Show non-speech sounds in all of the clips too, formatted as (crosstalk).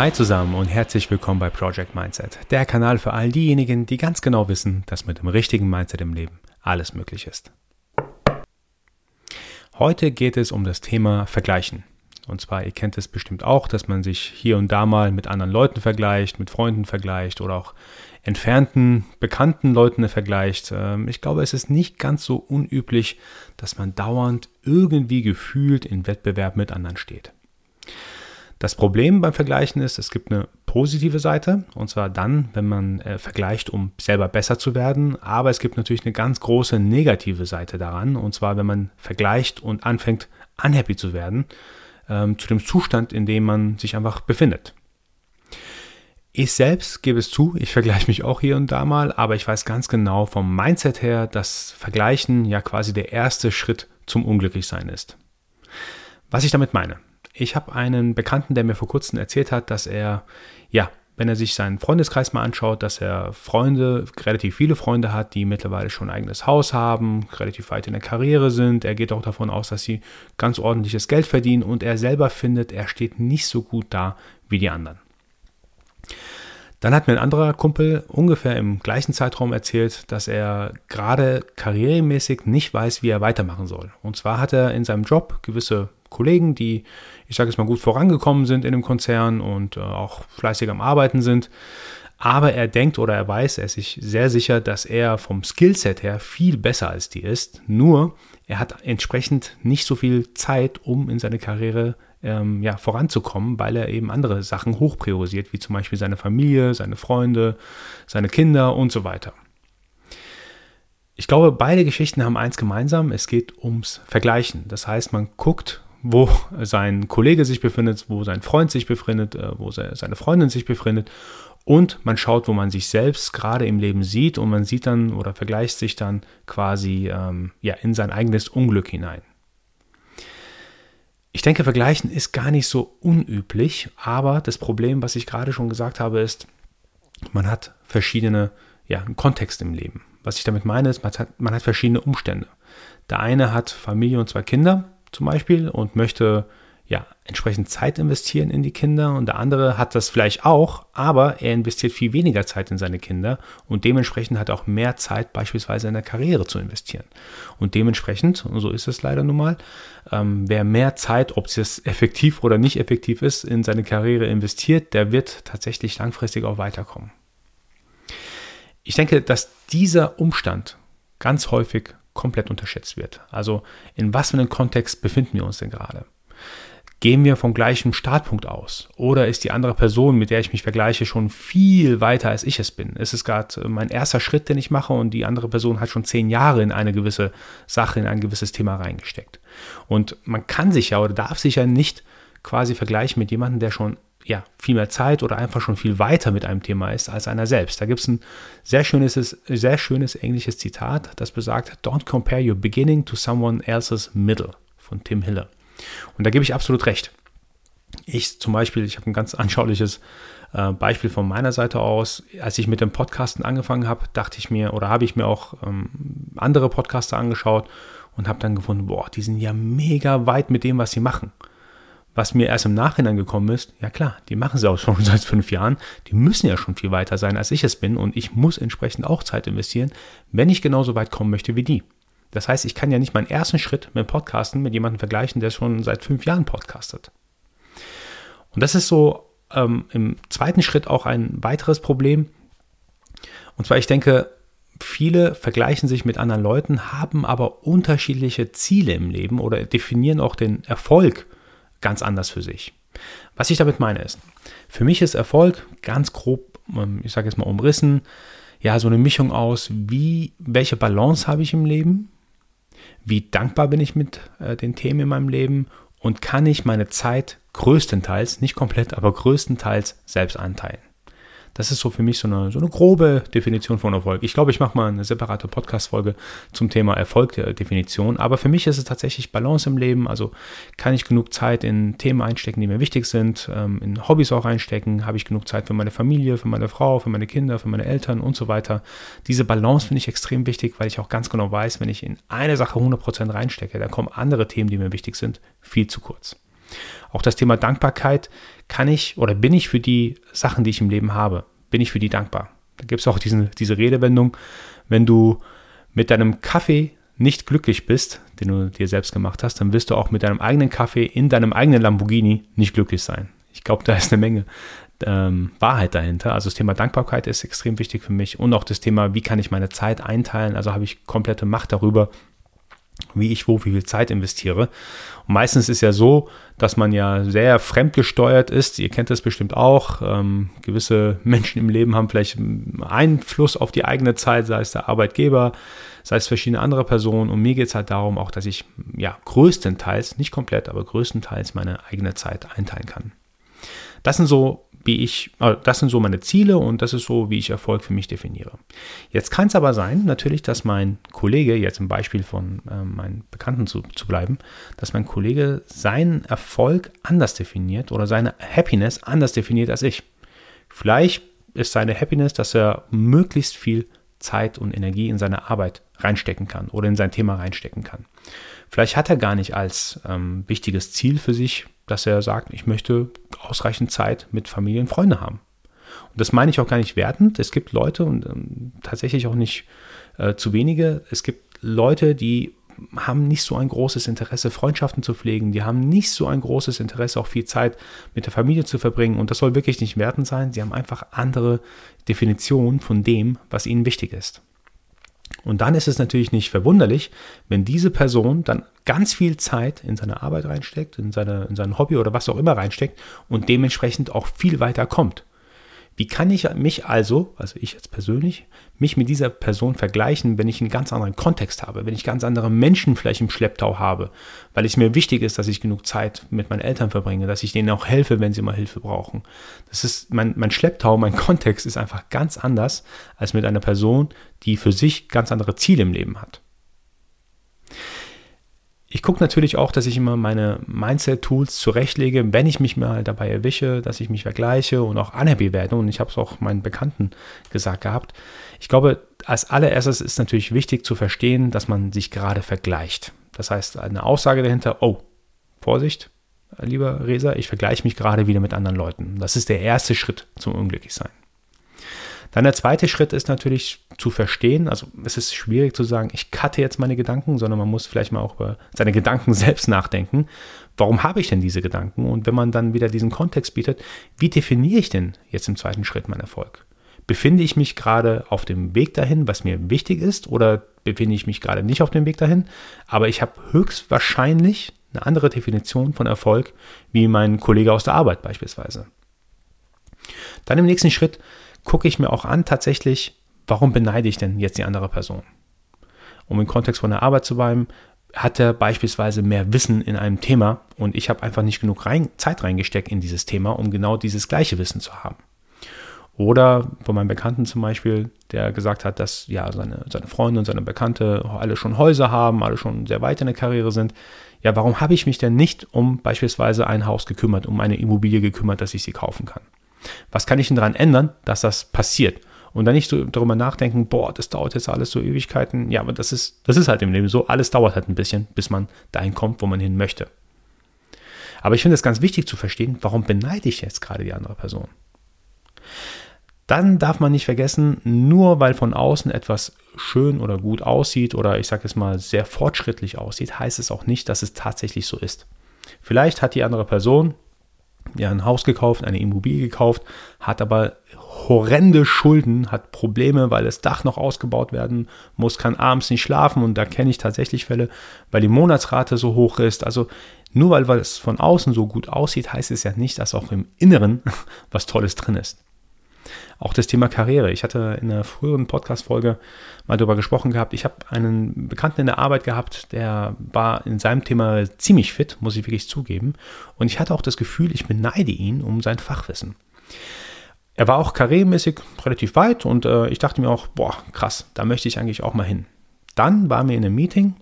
Hi zusammen und herzlich willkommen bei Project Mindset, der Kanal für all diejenigen, die ganz genau wissen, dass mit dem richtigen Mindset im Leben alles möglich ist. Heute geht es um das Thema Vergleichen. Und zwar, ihr kennt es bestimmt auch, dass man sich hier und da mal mit anderen Leuten vergleicht, mit Freunden vergleicht oder auch entfernten, bekannten Leuten vergleicht. Ähm, ich glaube, es ist nicht ganz so unüblich, dass man dauernd irgendwie gefühlt in Wettbewerb mit anderen steht. Das Problem beim Vergleichen ist, es gibt eine positive Seite, und zwar dann, wenn man äh, vergleicht, um selber besser zu werden. Aber es gibt natürlich eine ganz große negative Seite daran, und zwar, wenn man vergleicht und anfängt, unhappy zu werden, ähm, zu dem Zustand, in dem man sich einfach befindet. Ich selbst gebe es zu, ich vergleiche mich auch hier und da mal, aber ich weiß ganz genau vom Mindset her, dass Vergleichen ja quasi der erste Schritt zum Unglücklichsein ist. Was ich damit meine. Ich habe einen Bekannten, der mir vor kurzem erzählt hat, dass er, ja, wenn er sich seinen Freundeskreis mal anschaut, dass er Freunde, relativ viele Freunde hat, die mittlerweile schon ein eigenes Haus haben, relativ weit in der Karriere sind. Er geht auch davon aus, dass sie ganz ordentliches Geld verdienen und er selber findet, er steht nicht so gut da wie die anderen. Dann hat mir ein anderer Kumpel ungefähr im gleichen Zeitraum erzählt, dass er gerade karrieremäßig nicht weiß, wie er weitermachen soll. Und zwar hat er in seinem Job gewisse Kollegen, die, ich sage es mal, gut vorangekommen sind in dem Konzern und äh, auch fleißig am Arbeiten sind. Aber er denkt oder er weiß, er ist sich sehr sicher, dass er vom Skillset her viel besser als die ist. Nur er hat entsprechend nicht so viel Zeit, um in seine Karriere ähm, ja, voranzukommen, weil er eben andere Sachen hochpriorisiert, wie zum Beispiel seine Familie, seine Freunde, seine Kinder und so weiter. Ich glaube, beide Geschichten haben eins gemeinsam, es geht ums Vergleichen. Das heißt, man guckt wo sein Kollege sich befindet, wo sein Freund sich befindet, äh, wo seine Freundin sich befindet. Und man schaut, wo man sich selbst gerade im Leben sieht und man sieht dann oder vergleicht sich dann quasi ähm, ja, in sein eigenes Unglück hinein. Ich denke, vergleichen ist gar nicht so unüblich, aber das Problem, was ich gerade schon gesagt habe, ist, man hat verschiedene ja, Kontexte im Leben. Was ich damit meine, ist, man hat, man hat verschiedene Umstände. Der eine hat Familie und zwei Kinder, zum Beispiel und möchte ja entsprechend Zeit investieren in die Kinder und der andere hat das vielleicht auch, aber er investiert viel weniger Zeit in seine Kinder und dementsprechend hat er auch mehr Zeit beispielsweise in der Karriere zu investieren. Und dementsprechend, und so ist es leider nun mal, ähm, wer mehr Zeit, ob es effektiv oder nicht effektiv ist, in seine Karriere investiert, der wird tatsächlich langfristig auch weiterkommen. Ich denke, dass dieser Umstand ganz häufig komplett unterschätzt wird. Also in was für einem Kontext befinden wir uns denn gerade? Gehen wir vom gleichen Startpunkt aus? Oder ist die andere Person, mit der ich mich vergleiche, schon viel weiter als ich es bin? Ist es gerade mein erster Schritt, den ich mache und die andere Person hat schon zehn Jahre in eine gewisse Sache, in ein gewisses Thema reingesteckt? Und man kann sich ja oder darf sich ja nicht quasi vergleichen mit jemandem, der schon ja, viel mehr Zeit oder einfach schon viel weiter mit einem Thema ist als einer selbst. Da gibt es ein sehr schönes, sehr schönes englisches Zitat, das besagt, Don't compare your beginning to someone else's middle von Tim Hiller. Und da gebe ich absolut recht. Ich zum Beispiel, ich habe ein ganz (laughs) anschauliches äh, Beispiel von meiner Seite aus. Als ich mit dem Podcasten angefangen habe, dachte ich mir oder habe ich mir auch ähm, andere Podcaster angeschaut und habe dann gefunden, boah, die sind ja mega weit mit dem, was sie machen was mir erst im Nachhinein gekommen ist, ja klar, die machen sie auch schon (laughs) seit fünf Jahren, die müssen ja schon viel weiter sein, als ich es bin und ich muss entsprechend auch Zeit investieren, wenn ich genauso weit kommen möchte wie die. Das heißt, ich kann ja nicht meinen ersten Schritt mit Podcasten mit jemandem vergleichen, der schon seit fünf Jahren podcastet. Und das ist so ähm, im zweiten Schritt auch ein weiteres Problem. Und zwar, ich denke, viele vergleichen sich mit anderen Leuten, haben aber unterschiedliche Ziele im Leben oder definieren auch den Erfolg ganz anders für sich. Was ich damit meine ist, für mich ist Erfolg ganz grob, ähm, ich sage jetzt mal umrissen, ja, so eine Mischung aus, wie, welche Balance habe ich im Leben, wie dankbar bin ich mit äh, den Themen in meinem Leben und kann ich meine Zeit größtenteils, nicht komplett, aber größtenteils selbst anteilen. Das ist so für mich so eine, so eine grobe Definition von Erfolg. Ich glaube, ich mache mal eine separate Podcast-Folge zum Thema Erfolg der Definition. Aber für mich ist es tatsächlich Balance im Leben. Also kann ich genug Zeit in Themen einstecken, die mir wichtig sind, ähm, in Hobbys auch einstecken, habe ich genug Zeit für meine Familie, für meine Frau, für meine Kinder, für meine Eltern und so weiter. Diese Balance finde ich extrem wichtig, weil ich auch ganz genau weiß, wenn ich in eine Sache 100% reinstecke, dann kommen andere Themen, die mir wichtig sind, viel zu kurz. Auch das Thema Dankbarkeit kann ich oder bin ich für die Sachen, die ich im Leben habe, bin ich für die dankbar. Da gibt es auch diesen, diese Redewendung, wenn du mit deinem Kaffee nicht glücklich bist, den du dir selbst gemacht hast, dann wirst du auch mit deinem eigenen Kaffee in deinem eigenen Lamborghini nicht glücklich sein. Ich glaube, da ist eine Menge ähm, Wahrheit dahinter. Also das Thema Dankbarkeit ist extrem wichtig für mich und auch das Thema, wie kann ich meine Zeit einteilen. Also habe ich komplette Macht darüber, wie ich wo, wie viel Zeit investiere. Und meistens ist ja so, dass man ja sehr fremdgesteuert ist. Ihr kennt das bestimmt auch. Ähm, gewisse (laughs) Menschen im Leben haben vielleicht Einfluss auf die eigene Zeit, sei es der Arbeitgeber, sei es verschiedene andere Personen. Und mir geht es halt darum auch, dass ich ja größtenteils, nicht komplett, aber größtenteils meine eigene Zeit einteilen kann. Das sind so wie ich, äh, das sind so meine Ziele und das ist so, wie ich Erfolg für mich definiere. Jetzt kann es aber sein, natürlich, dass mein Kollege, jetzt im Beispiel von äh, meinen Bekannten zu, zu bleiben, dass mein Kollege seinen Erfolg anders definiert oder seine Happiness anders definiert als ich. Vielleicht ist seine Happiness, dass er möglichst viel Zeit und Energie in seine Arbeit reinstecken kann oder in sein Thema reinstecken kann. Vielleicht hat er gar nicht als ähm, wichtiges Ziel für sich dass er sagt, ich möchte ausreichend Zeit mit Familie und Freunde haben. Und das meine ich auch gar nicht wertend. Es gibt Leute und ähm, tatsächlich auch nicht äh, zu wenige. Es gibt Leute, die haben nicht so ein großes Interesse, Freundschaften zu pflegen. Die haben nicht so ein großes Interesse, auch viel Zeit mit der Familie zu verbringen. Und das soll wirklich nicht wertend sein. Sie haben einfach andere Definitionen von dem, was ihnen wichtig ist. Und dann ist es natürlich nicht verwunderlich, wenn diese Person dann ganz viel Zeit in seine Arbeit reinsteckt, in, seine, in sein Hobby oder was auch immer reinsteckt und dementsprechend auch viel weiter kommt. Wie kann ich mich also, also ich jetzt persönlich, mich mit dieser Person vergleichen, wenn ich einen ganz anderen Kontext habe, wenn ich ganz andere Menschen vielleicht im Schlepptau habe, weil es mir wichtig ist, dass ich genug Zeit mit meinen Eltern verbringe, dass ich denen auch helfe, wenn sie mal Hilfe brauchen. Das ist mein, mein Schlepptau, mein Kontext ist einfach ganz anders als mit einer Person, die für sich ganz andere Ziele im Leben hat. Ich gucke natürlich auch, dass ich immer meine Mindset-Tools zurechtlege, wenn ich mich mal dabei erwische, dass ich mich vergleiche und auch unhappy werde. Und ich habe es auch meinen Bekannten gesagt gehabt. Ich glaube, als allererstes ist natürlich wichtig zu verstehen, dass man sich gerade vergleicht. Das heißt, eine Aussage dahinter, oh, Vorsicht, lieber Resa, ich vergleiche mich gerade wieder mit anderen Leuten. Das ist der erste Schritt zum Unglücklichsein. Dann der zweite Schritt ist natürlich zu verstehen, also es ist schwierig zu sagen, ich cutte jetzt meine Gedanken, sondern man muss vielleicht mal auch über seine Gedanken (laughs) selbst nachdenken. Warum habe ich denn diese Gedanken? Und wenn man dann wieder diesen Kontext bietet, wie definiere ich denn jetzt im zweiten Schritt meinen Erfolg? Befinde ich mich gerade auf dem Weg dahin, was mir wichtig ist, oder befinde ich mich gerade nicht auf dem Weg dahin? Aber ich habe höchstwahrscheinlich eine andere Definition von Erfolg wie mein Kollege aus der Arbeit beispielsweise. Dann im nächsten Schritt gucke ich mir auch an, tatsächlich, warum beneide ich denn jetzt die andere Person? Um im Kontext von der Arbeit zu bleiben, hat er beispielsweise mehr Wissen in einem Thema und ich habe einfach nicht genug rein, Zeit reingesteckt in dieses Thema, um genau dieses gleiche Wissen zu haben. Oder von meinem Bekannten zum Beispiel, der gesagt hat, dass ja seine, seine Freunde und seine Bekannte alle schon Häuser haben, alle schon sehr weit in der Karriere sind. Ja, warum habe ich mich denn nicht um beispielsweise ein Haus gekümmert, um eine Immobilie gekümmert, dass ich sie kaufen kann? Was kann ich denn daran ändern, dass das passiert? Und dann nicht so darüber nachdenken, boah, das dauert jetzt alles so Ewigkeiten. Ja, aber das ist, das ist halt im Leben so. Alles dauert halt ein bisschen, bis man dahin kommt, wo man hin möchte. Aber ich finde es ganz wichtig zu verstehen, warum beneide ich jetzt gerade die andere Person? Dann darf man nicht vergessen, nur weil von außen etwas schön oder gut aussieht oder ich sage es mal sehr fortschrittlich aussieht, heißt es auch nicht, dass es tatsächlich so ist. Vielleicht hat die andere Person ja ein Haus gekauft, eine Immobilie gekauft, hat aber horrende Schulden, hat Probleme, weil das Dach noch ausgebaut werden muss, kann abends nicht schlafen und da kenne ich tatsächlich Fälle, weil die Monatsrate so hoch ist. Also nur weil, weil es von außen so gut aussieht, heißt es ja nicht, dass auch im Inneren (laughs) was Tolles drin ist. Auch das Thema Karriere. Ich hatte in einer früheren Podcast-Folge mal darüber gesprochen gehabt. Ich habe einen Bekannten in der Arbeit gehabt, der war in seinem Thema ziemlich fit, muss ich wirklich zugeben. Und ich hatte auch das Gefühl, ich beneide ihn um sein Fachwissen. Er war auch karrieremäßig relativ weit und äh, ich dachte mir auch, boah, krass, da möchte ich eigentlich auch mal hin. Dann waren wir in einem Meeting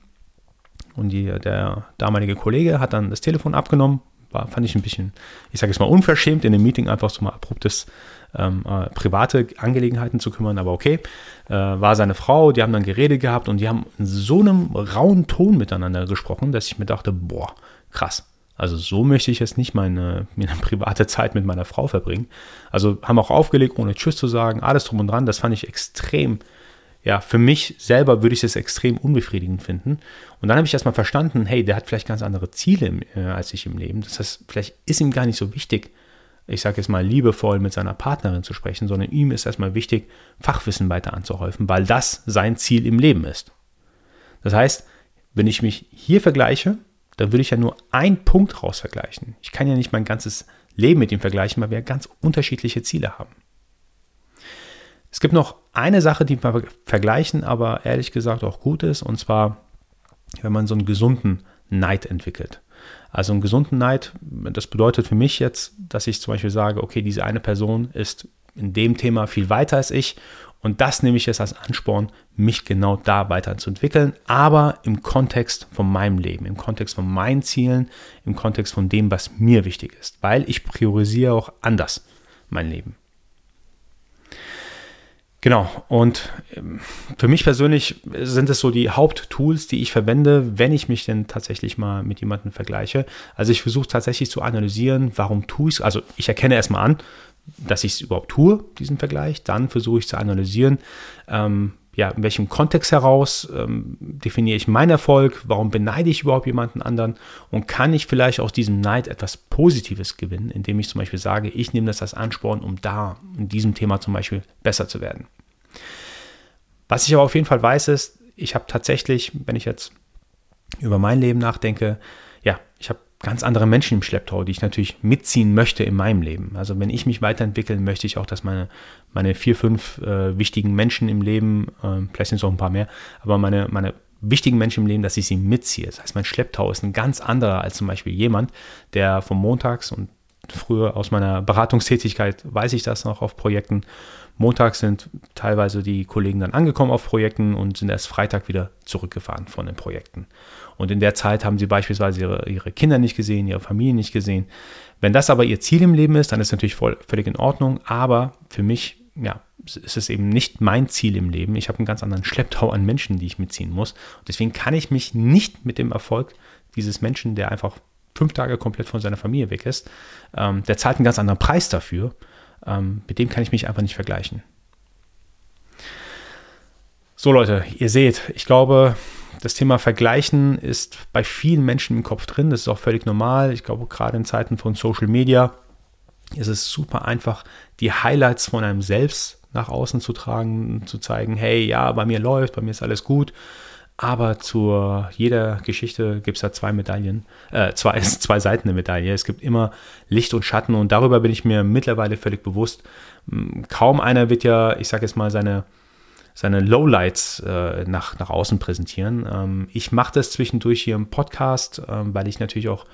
und die, der damalige Kollege hat dann das Telefon abgenommen. War, fand ich ein bisschen, ich sage es mal, unverschämt, in dem Meeting einfach so mal abruptes ähm, äh, private Angelegenheiten zu kümmern, aber okay. Äh, war seine Frau, die haben dann geredet gehabt und die haben in so einem rauen Ton miteinander gesprochen, dass ich mir dachte, boah, krass. Also so möchte ich jetzt nicht meine, (laughs) meine private Zeit mit meiner Frau verbringen. Also haben auch aufgelegt, ohne Tschüss zu sagen, alles drum und dran. Das fand ich extrem, ja, für mich selber würde ich das extrem unbefriedigend finden. Und dann habe ich erstmal verstanden, hey, der hat vielleicht ganz andere Ziele äh, als ich im Leben. Das heißt, vielleicht ist ihm gar nicht so wichtig, ich sage jetzt mal liebevoll mit seiner Partnerin zu sprechen, sondern ihm ist erstmal wichtig, Fachwissen weiter anzuhäufen, weil das sein Ziel im Leben ist. Das heißt, wenn ich mich hier vergleiche, dann würde ich ja nur einen Punkt raus vergleichen. Ich kann ja nicht mein ganzes Leben mit ihm vergleichen, weil wir ganz unterschiedliche Ziele haben. Es gibt noch eine Sache, die wir vergleichen, aber ehrlich gesagt auch gut ist, und zwar, wenn man so einen gesunden Neid entwickelt. Also einen gesunden Neid, das bedeutet für mich jetzt, dass ich zum Beispiel sage, okay, diese eine Person ist in dem Thema viel weiter als ich und das nehme ich jetzt als Ansporn, mich genau da weiterzuentwickeln, aber im Kontext von meinem Leben, im Kontext von meinen Zielen, im Kontext von dem, was mir wichtig ist, weil ich priorisiere auch anders mein Leben. Genau, und ähm, für mich persönlich sind es so die Haupttools, die ich verwende, wenn ich mich denn tatsächlich mal mit jemandem vergleiche. Also ich versuche tatsächlich zu analysieren, warum tue ich es. Also ich erkenne erstmal an, dass ich es überhaupt tue, diesen Vergleich. Dann versuche ich zu analysieren, ähm, ja, in welchem Kontext heraus ähm, definiere ich meinen Erfolg, warum beneide ich überhaupt jemanden anderen und kann ich vielleicht aus diesem Neid etwas Positives gewinnen, indem ich zum Beispiel sage, ich nehme das als Ansporn, um da in diesem Thema zum Beispiel besser zu werden. Was ich aber auf jeden Fall weiß, ist, ich habe tatsächlich, wenn ich jetzt über mein Leben nachdenke, ja, ich habe ganz andere Menschen im Schlepptau, die ich natürlich mitziehen möchte in meinem Leben. Also wenn ich mich weiterentwickle, möchte ich auch, dass meine, meine vier, fünf äh, wichtigen Menschen im Leben, äh, vielleicht sind es auch ein paar mehr, aber meine, meine wichtigen Menschen im Leben, dass ich sie mitziehe. Das heißt, mein Schlepptau ist ein ganz anderer als zum Beispiel jemand, der vom Montags und früher aus meiner Beratungstätigkeit weiß ich das noch auf Projekten. Montags sind teilweise die Kollegen dann angekommen auf Projekten und sind erst Freitag wieder zurückgefahren von den Projekten. Und in der Zeit haben sie beispielsweise ihre, ihre Kinder nicht gesehen, ihre Familie nicht gesehen. Wenn das aber ihr Ziel im Leben ist, dann ist es natürlich voll, völlig in Ordnung. Aber für mich, ja, ist es eben nicht mein Ziel im Leben. Ich habe einen ganz anderen Schlepptau an Menschen, die ich mitziehen muss. Und deswegen kann ich mich nicht mit dem Erfolg dieses Menschen, der einfach fünf Tage komplett von seiner Familie weg ist, ähm, der zahlt einen ganz anderen Preis dafür. Ähm, mit dem kann ich mich einfach nicht vergleichen. So Leute, ihr seht, ich glaube, das Thema Vergleichen ist bei vielen Menschen im Kopf drin. Das ist auch völlig normal. Ich glaube, gerade in Zeiten von Social Media ist es super einfach, die Highlights von einem selbst nach außen zu tragen, zu zeigen, hey, ja, bei mir läuft, bei mir ist alles gut. Aber zu jeder Geschichte gibt es da zwei Medaillen, äh, zwei, (laughs) zwei Seiten der Medaille. Es gibt immer Licht und Schatten und darüber bin ich mir mittlerweile völlig bewusst. Kaum einer wird ja, ich sage jetzt mal, seine seine Lowlights äh, nach, nach außen präsentieren. Ähm, ich mache das zwischendurch hier im Podcast, ähm, weil ich natürlich auch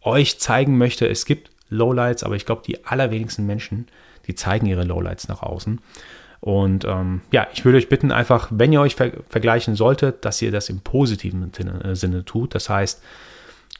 euch zeigen möchte, es gibt Lowlights, aber ich glaube, die allerwenigsten Menschen, die zeigen ihre Lowlights nach außen. Und ähm, ja, ich würde euch bitten, einfach, wenn ihr euch ver vergleichen solltet, dass ihr das im positiven äh, Sinne tut. Das heißt,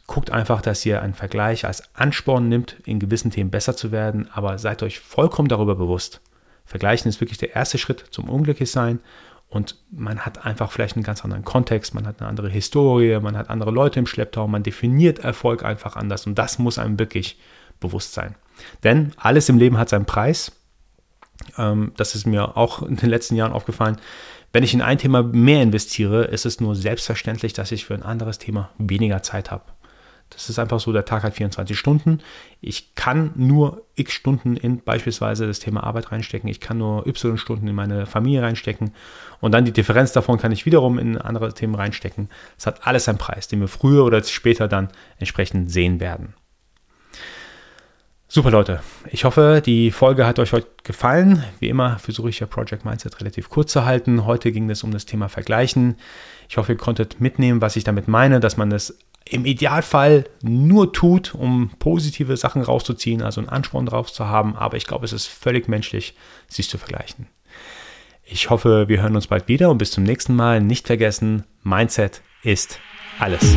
guckt einfach, dass ihr einen Vergleich als Ansporn nimmt, in gewissen Themen besser zu werden, aber seid euch vollkommen darüber bewusst, Vergleichen ist wirklich der erste Schritt zum Unglücklichsein und man hat einfach vielleicht einen ganz anderen Kontext, man hat eine andere Historie, man hat andere Leute im Schlepptau, man definiert Erfolg einfach anders und das muss einem wirklich bewusst sein. Denn alles im Leben hat seinen Preis. Ähm, das ist mir auch in den letzten Jahren aufgefallen. Wenn ich in ein Thema mehr investiere, ist es nur selbstverständlich, dass ich für ein anderes Thema weniger Zeit habe. Das ist einfach so, der Tag hat 24 Stunden. Ich kann nur x Stunden in beispielsweise das Thema Arbeit reinstecken. Ich kann nur y Stunden in meine Familie reinstecken. Und dann die Differenz davon kann ich wiederum in andere Themen reinstecken. Es hat alles einen Preis, den wir früher oder später dann entsprechend sehen werden. Super Leute, ich hoffe, die Folge hat euch heute gefallen. Wie immer versuche ich ja Project Mindset relativ kurz zu halten. Heute ging es um das Thema Vergleichen. Ich hoffe, ihr konntet mitnehmen, was ich damit meine, dass man es im Idealfall nur tut, um positive Sachen rauszuziehen, also einen Ansporn drauf zu haben. Aber ich glaube, es ist völlig menschlich, sich zu vergleichen. Ich hoffe, wir hören uns bald wieder und bis zum nächsten Mal. Nicht vergessen, Mindset ist alles.